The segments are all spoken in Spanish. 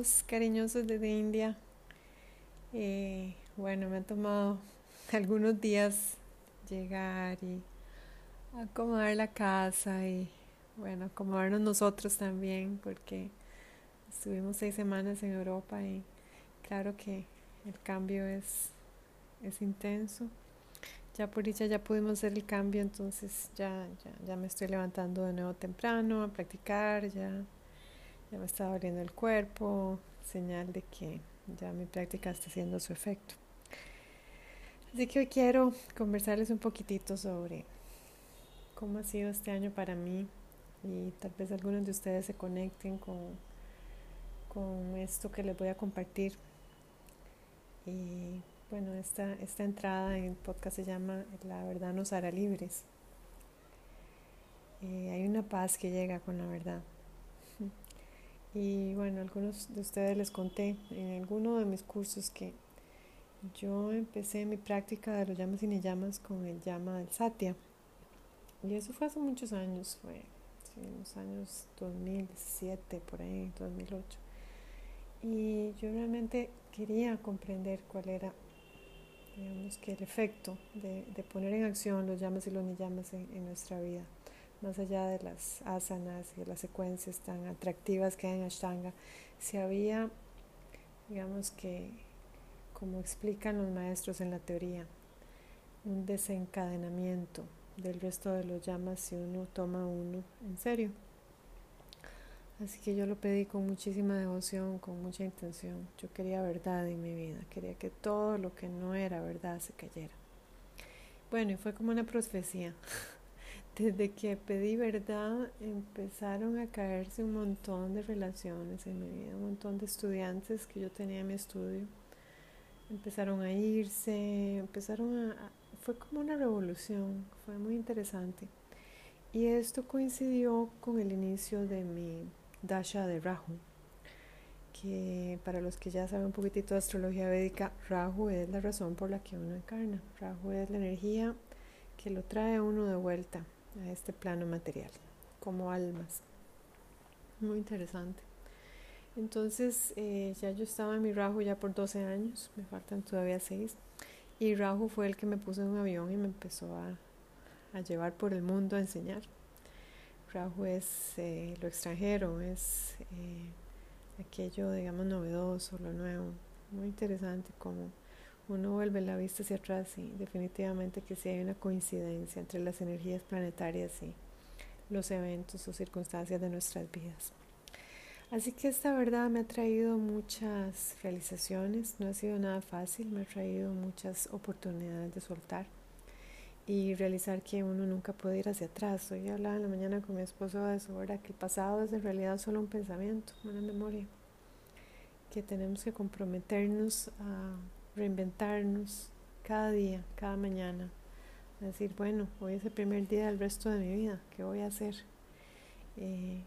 Saludos cariñosos desde India. Eh, bueno, me ha tomado algunos días llegar y acomodar la casa y bueno, acomodarnos nosotros también porque estuvimos seis semanas en Europa y claro que el cambio es, es intenso. Ya por dicha ya pudimos hacer el cambio, entonces ya, ya, ya me estoy levantando de nuevo temprano a practicar, ya ya me está doliendo el cuerpo, señal de que ya mi práctica está haciendo su efecto. Así que hoy quiero conversarles un poquitito sobre cómo ha sido este año para mí y tal vez algunos de ustedes se conecten con, con esto que les voy a compartir. Y bueno, esta, esta entrada en el podcast se llama La verdad nos hará libres. Eh, hay una paz que llega con la verdad. Y bueno, algunos de ustedes les conté en alguno de mis cursos que yo empecé mi práctica de los llamas y ni llamas con el llama del Satya. Y eso fue hace muchos años, fue en los años 2007, por ahí, 2008. Y yo realmente quería comprender cuál era, digamos que el efecto de, de poner en acción los llamas y los ni llamas en nuestra vida más allá de las asanas y las secuencias tan atractivas que hay en Ashtanga, si había, digamos que, como explican los maestros en la teoría, un desencadenamiento del resto de los llamas si uno toma uno en serio. Así que yo lo pedí con muchísima devoción, con mucha intención. Yo quería verdad en mi vida, quería que todo lo que no era verdad se cayera. Bueno, y fue como una profecía. desde que pedí verdad empezaron a caerse un montón de relaciones en mi vida, un montón de estudiantes que yo tenía en mi estudio. Empezaron a irse, empezaron a... Fue como una revolución, fue muy interesante. Y esto coincidió con el inicio de mi Dasha de Rahu, que para los que ya saben un poquitito de astrología védica, Rahu es la razón por la que uno encarna. Rahu es la energía que lo trae uno de vuelta a este plano material, como almas. Muy interesante. Entonces, eh, ya yo estaba en mi Rahu ya por 12 años, me faltan todavía 6. Y Rahu fue el que me puso en un avión y me empezó a, a llevar por el mundo a enseñar. Rahu es eh, lo extranjero, es eh, aquello, digamos, novedoso, lo nuevo. Muy interesante como uno vuelve la vista hacia atrás y definitivamente que sí hay una coincidencia entre las energías planetarias y los eventos o circunstancias de nuestras vidas. Así que esta verdad me ha traído muchas realizaciones, no ha sido nada fácil, me ha traído muchas oportunidades de soltar y realizar que uno nunca puede ir hacia atrás. Hoy hablaba en la mañana con mi esposo de eso, ¿verdad? que el pasado es en realidad solo un pensamiento, una memoria, que tenemos que comprometernos a reinventarnos cada día, cada mañana. Decir, bueno, hoy es el primer día del resto de mi vida, ¿qué voy a hacer? Eh,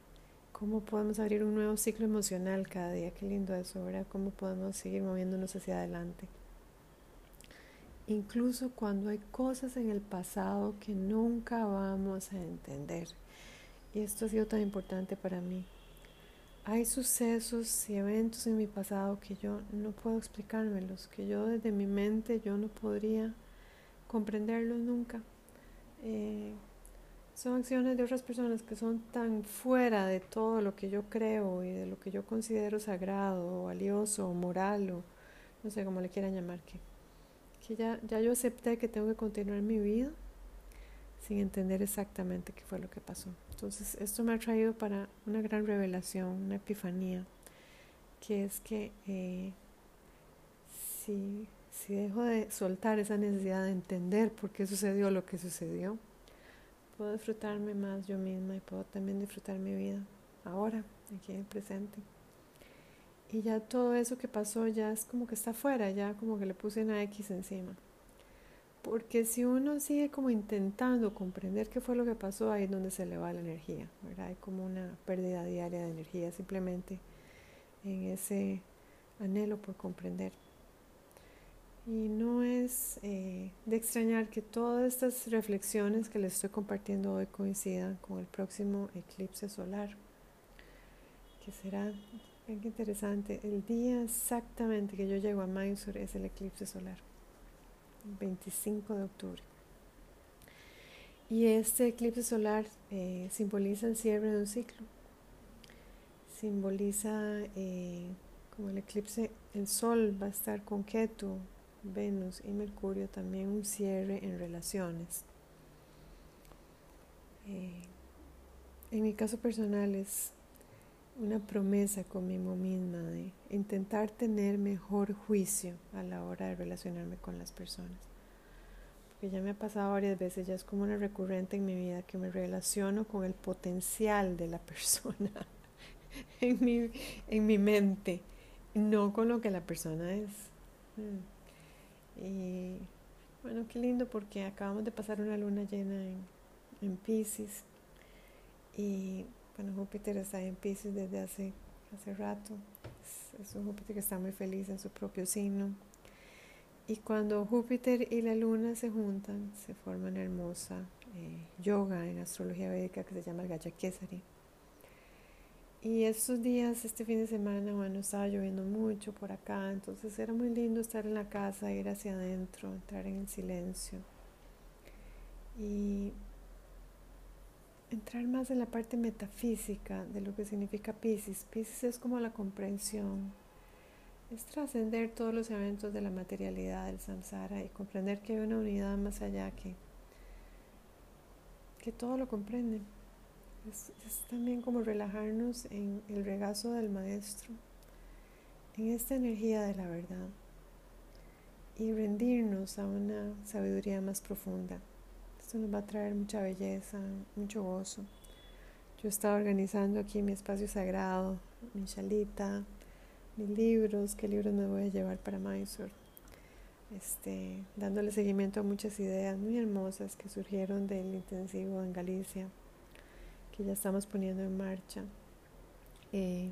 ¿Cómo podemos abrir un nuevo ciclo emocional cada día? Qué lindo eso, ¿verdad? ¿Cómo podemos seguir moviéndonos hacia adelante? Incluso cuando hay cosas en el pasado que nunca vamos a entender. Y esto ha sido tan importante para mí. Hay sucesos y eventos en mi pasado que yo no puedo explicármelos, que yo desde mi mente yo no podría comprenderlos nunca. Eh, son acciones de otras personas que son tan fuera de todo lo que yo creo y de lo que yo considero sagrado o valioso o moral o no sé cómo le quieran llamar, que, que ya, ya yo acepté que tengo que continuar mi vida sin entender exactamente qué fue lo que pasó. Entonces, esto me ha traído para una gran revelación, una epifanía, que es que eh, si, si dejo de soltar esa necesidad de entender por qué sucedió lo que sucedió, puedo disfrutarme más yo misma y puedo también disfrutar mi vida ahora, aquí en el presente. Y ya todo eso que pasó ya es como que está afuera, ya como que le puse una X encima. Porque si uno sigue como intentando comprender qué fue lo que pasó, ahí es donde se le va la energía. Hay como una pérdida diaria de energía simplemente en ese anhelo por comprender. Y no es eh, de extrañar que todas estas reflexiones que les estoy compartiendo hoy coincidan con el próximo eclipse solar, que será, qué interesante, el día exactamente que yo llego a Mysore es el eclipse solar, 25 de octubre. Y este eclipse solar eh, simboliza el cierre de un ciclo, simboliza eh, como el eclipse, el sol va a estar con Ketu, Venus y Mercurio, también un cierre en relaciones. Eh, en mi caso personal es una promesa conmigo misma de intentar tener mejor juicio a la hora de relacionarme con las personas. Porque ya me ha pasado varias veces, ya es como una recurrente en mi vida que me relaciono con el potencial de la persona en, mi, en mi mente, no con lo que la persona es. Mm. Y bueno, qué lindo porque acabamos de pasar una luna llena en, en Pisces y bueno, Júpiter está en Pisces desde hace, hace rato. Es, un Júpiter que está muy feliz en su propio signo. Y cuando Júpiter y la Luna se juntan, se forma una hermosa eh, yoga en astrología védica que se llama el Gaya Kesari. Y estos días, este fin de semana, bueno, estaba lloviendo mucho por acá, entonces era muy lindo estar en la casa, ir hacia adentro, entrar en el silencio. Y entrar más en la parte metafísica de lo que significa Pisces. Pisces es como la comprensión, es trascender todos los eventos de la materialidad del samsara y comprender que hay una unidad más allá que, que todo lo comprende. Es, es también como relajarnos en el regazo del maestro, en esta energía de la verdad y rendirnos a una sabiduría más profunda nos va a traer mucha belleza, mucho gozo. Yo estaba organizando aquí mi espacio sagrado, mi chalita, mis libros, qué libros me voy a llevar para Mysore. Este, dándole seguimiento a muchas ideas muy hermosas que surgieron del intensivo en Galicia, que ya estamos poniendo en marcha. Eh,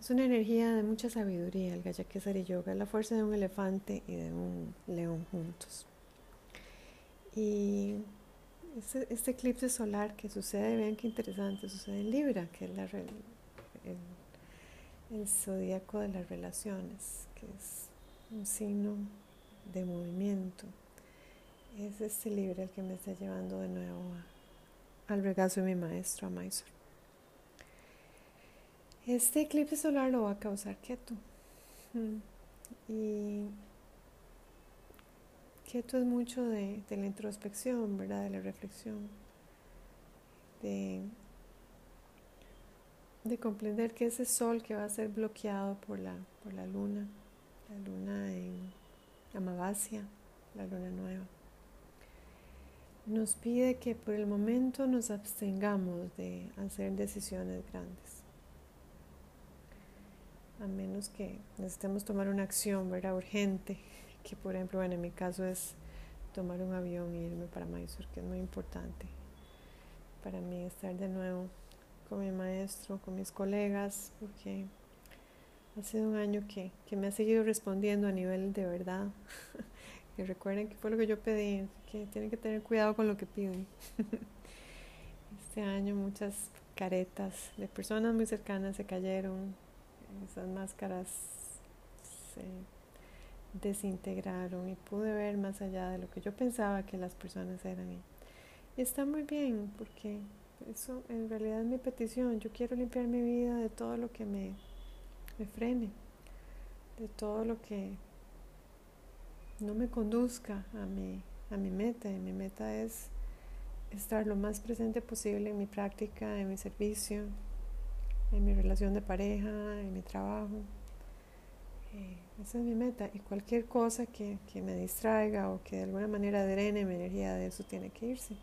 es una energía de mucha sabiduría, el Gayakesari Yoga, es la fuerza de un elefante y de un león juntos. Y este, este, eclipse solar que sucede, vean qué interesante, sucede en Libra, que es el, el zodíaco de las relaciones, que es un signo de movimiento. Es este Libra el que me está llevando de nuevo al regazo de mi maestro, a Mysore. Este eclipse solar lo va a causar quieto. Mm. Y esto es mucho de, la introspección, ¿verdad? De la reflexión, de, de comprender que ese sol que va a ser bloqueado por la, por la luna, la luna en Amavasia, la luna nueva, nos pide que por el momento nos abstengamos de hacer decisiones grandes. A menos que necesitemos tomar una acción, ¿verdad? Urgente que por ejemplo, bueno, en mi caso es tomar un avión e irme para Mysore, que es muy importante para mí estar de nuevo con mi maestro, con mis colegas, porque ha sido un año que, que me ha seguido respondiendo a nivel de verdad. y recuerden que fue lo que yo pedí, que tienen que tener cuidado con lo que piden. este año muchas caretas de personas muy cercanas se cayeron, esas máscaras se desintegraron y pude ver más allá de lo que yo pensaba que las personas eran. Y está muy bien porque eso en realidad es mi petición. Yo quiero limpiar mi vida de todo lo que me, me frene, de todo lo que no me conduzca a mi, a mi meta. Y mi meta es estar lo más presente posible en mi práctica, en mi servicio, en mi relación de pareja, en mi trabajo. Eh, esa es mi meta y cualquier cosa que, que, me distraiga o que de alguna manera drene mi energía de eso tiene que irse.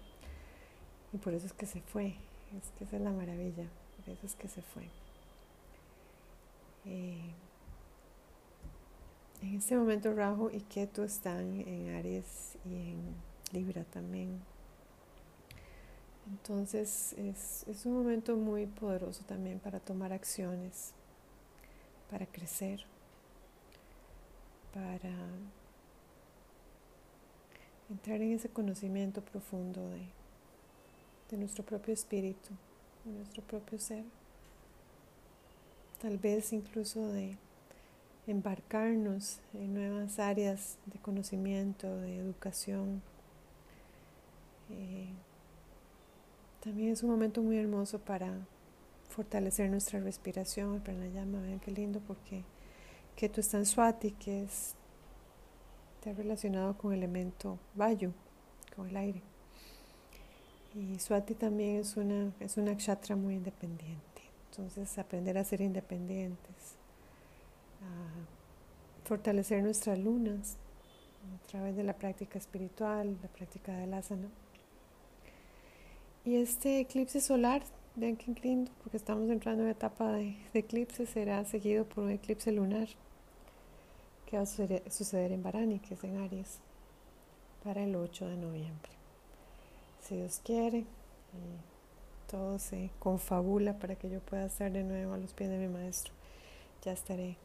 Y por eso es que se fue. Es que esa es la maravilla. Por eso es que se fue. Eh, en este momento Rajo y Ketu están en Aries y en Libra también. Entonces es, es un momento muy poderoso también para tomar acciones, para crecer para entrar en ese conocimiento profundo de, nuestro propio espíritu, de nuestro propio ser. tal vez incluso de embarcarnos en nuevas áreas de conocimiento, de educación. Eh, también es un momento muy hermoso para fortalecer nuestra respiración, el pranayama, vean qué lindo porque Ketu está en Swati, que es, está relacionado con el elemento Vayu, con el aire. Y Swati también es una, es una kshatra muy independiente. Entonces, aprender a ser independientes, a fortalecer nuestras lunas a través de la práctica espiritual, la práctica del asana. Y este eclipse solar, qué lindo, porque estamos entrando en una etapa de, eclipse, será seguido por un eclipse lunar que va a suceder, en Barani, que es en Aries, para el 8 de noviembre. Si Dios quiere, todo se confabula para que yo pueda estar de nuevo a los pies de mi maestro. Ya estaré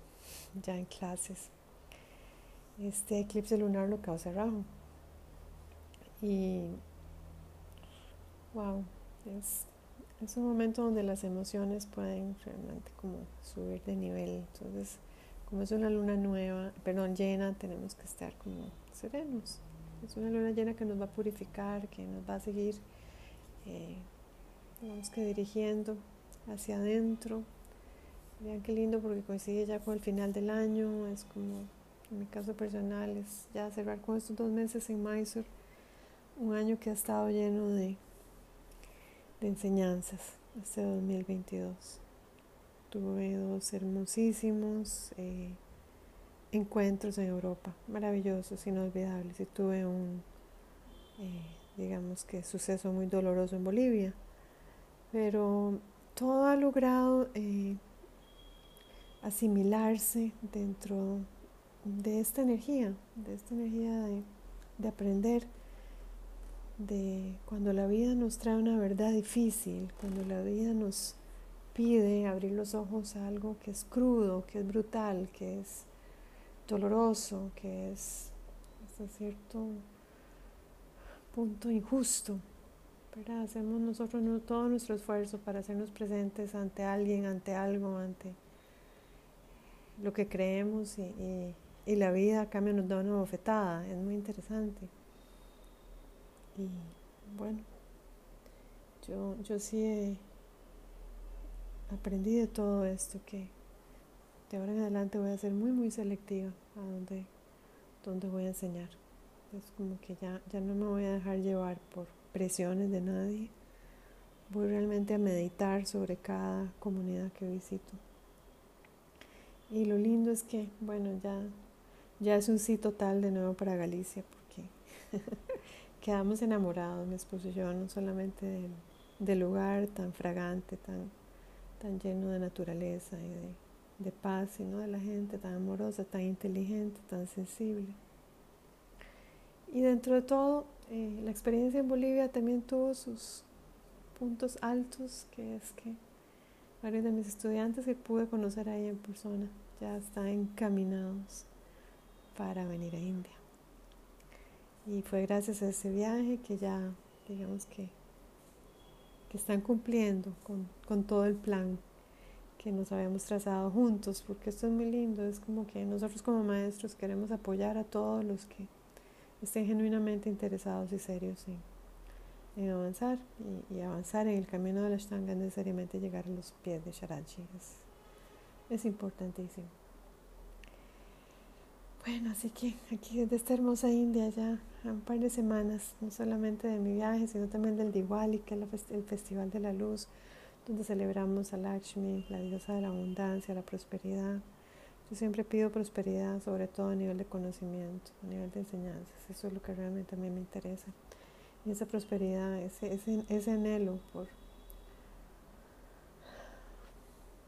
ya en clases. Este eclipse lunar lo causa Rahu. Y wow, es, es un momento donde las emociones pueden realmente como subir de nivel. Entonces, como es una luna nueva, perdón, llena, tenemos que estar como serenos. Es una luna llena que nos va a purificar, que nos va a seguir eh, que dirigiendo hacia adentro. Vean qué lindo porque coincide ya con el final del año. Es como, en mi caso personal, es ya cerrar con estos dos meses en Mysore. Un año que ha estado lleno de, de enseñanzas, este 2022. Tuve dos hermosísimos eh, encuentros en Europa, maravillosos, inolvidables. Y tuve un, eh, digamos que, suceso muy doloroso en Bolivia pero todo ha logrado eh, asimilarse dentro de esta energía, de esta energía de, de, aprender, de cuando la vida nos trae una verdad difícil, cuando la vida nos pide abrir los ojos a algo que es crudo, que es brutal, que es doloroso, que es hasta cierto punto injusto. Hacemos nosotros todo nuestro esfuerzo para hacernos presentes ante alguien, ante algo, ante lo que creemos y, la vida a cambio nos da una bofetada. Es muy interesante. Y bueno, yo, yo sí he aprendido de todo esto que de ahora en adelante voy a ser muy, muy selectiva a dónde, dónde voy a enseñar. Es como que ya, ya no me voy a dejar llevar por presiones de nadie. Voy realmente a meditar sobre cada comunidad que visito. Y lo lindo es que, bueno, ya, ya es un sí total de nuevo para Galicia, porque quedamos enamorados, mi esposo y yo, no solamente del, lugar tan fragante, tan, tan lleno de naturaleza y de, de paz, sino de la gente tan amorosa, tan inteligente, tan sensible. Y dentro de todo, eh, la experiencia en Bolivia también tuvo sus puntos altos, que es que varios de mis estudiantes que pude conocer ahí en persona ya están encaminados para venir a India. Y fue gracias a ese viaje que ya, digamos que, que están cumpliendo con, con todo el plan que nos habíamos trazado juntos, porque esto es muy lindo, es como que nosotros como maestros queremos apoyar a todos los que estén genuinamente interesados y serios en, avanzar y, avanzar en el camino de la Ashtanga necesariamente llegar a los pies de Sharaji es, es importantísimo. Bueno, así que aquí desde esta hermosa India ya un par de semanas, no solamente de mi viaje, sino también del Diwali, que es el Festival de la Luz, donde celebramos a Lakshmi, la diosa de la abundancia, la prosperidad, yo siempre pido prosperidad, sobre todo a nivel de conocimiento, a nivel de enseñanzas. Eso es lo que realmente a mí me interesa. Y esa prosperidad, ese, ese, ese anhelo por,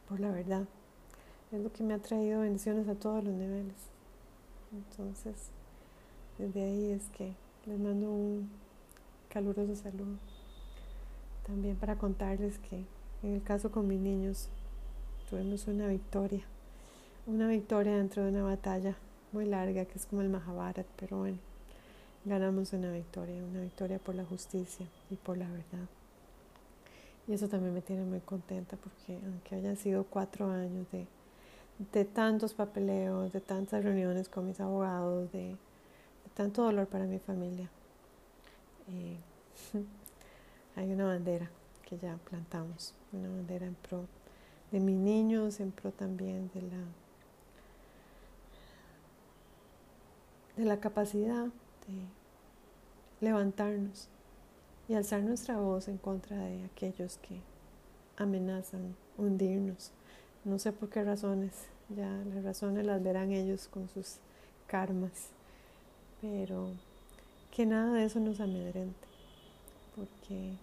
por la verdad, es lo que me ha traído bendiciones a todos los niveles. Entonces, desde ahí es que les mando un caluroso saludo. También para contarles que en el caso con mis niños tuvimos una victoria una victoria dentro de una batalla muy larga que es como el Mahabharat, pero bueno, ganamos una victoria, una victoria por la justicia y por la verdad. Y eso también me tiene muy contenta porque aunque hayan sido cuatro años de, de tantos papeleos, de tantas reuniones con mis abogados, de, tanto dolor para mi familia, hay una bandera que ya plantamos, una bandera en pro de mis niños, en pro también de la, de la capacidad de levantarnos y alzar nuestra voz en contra de aquellos que amenazan hundirnos. No sé por qué razones, ya las razones las verán ellos con sus karmas, pero que nada de eso nos amedrente, porque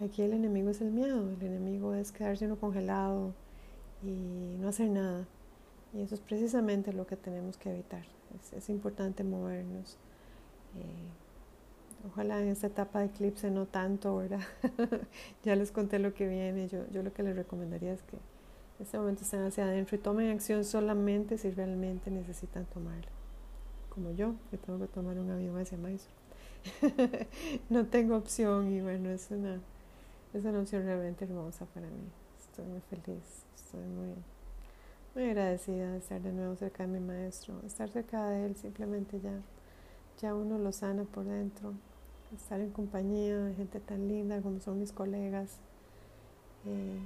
aquí el enemigo es el miedo, el enemigo es quedarse uno congelado y no hacer nada. Y eso es precisamente lo que tenemos que evitar. Es, importante movernos. Eh, Ojalá en esta etapa de eclipse no tanto, ¿verdad? ya les conté lo que viene. Yo, yo lo que les recomendaría es que en este momento estén hacia adentro y tomen acción solamente si realmente necesitan tomarla. Como yo, que tengo que tomar un avión hacia Mysore. no tengo opción y bueno, es una, es una opción realmente hermosa para mí. Estoy muy feliz, estoy muy, muy agradecida de estar de nuevo cerca de mi maestro, estar cerca de él simplemente ya, ya uno lo sana por dentro, estar en compañía de gente tan linda como son mis colegas, eh,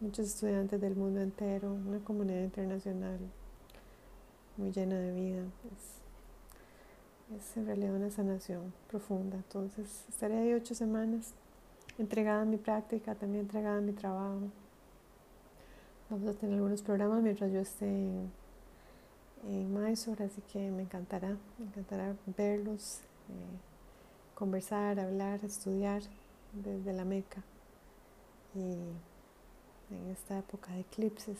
muchos estudiantes del mundo entero, una comunidad internacional muy llena de vida. Es, es en realidad una sanación profunda. Entonces estaré ahí ocho semanas entregada a mi práctica, también entregada a mi trabajo. Vamos a tener algunos programas mientras yo esté en, en Mysore, así que me encantará, me encantará verlos. Eh, conversar, hablar, estudiar desde la Meca. Y en esta época de eclipses,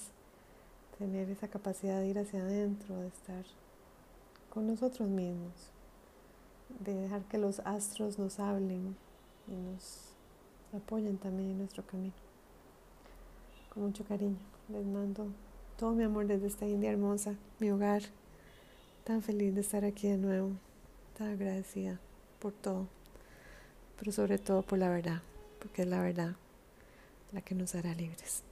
tener esa capacidad de ir hacia adentro, de estar con nosotros mismos, de dejar que los astros nos hablen y nos apoyen también en nuestro camino. Con mucho cariño, les mando todo mi amor desde esta India hermosa, mi hogar. Tan feliz de estar aquí de nuevo, tan agradecida por todo, pero sobre todo por la verdad, porque es la verdad la que nos hará libres.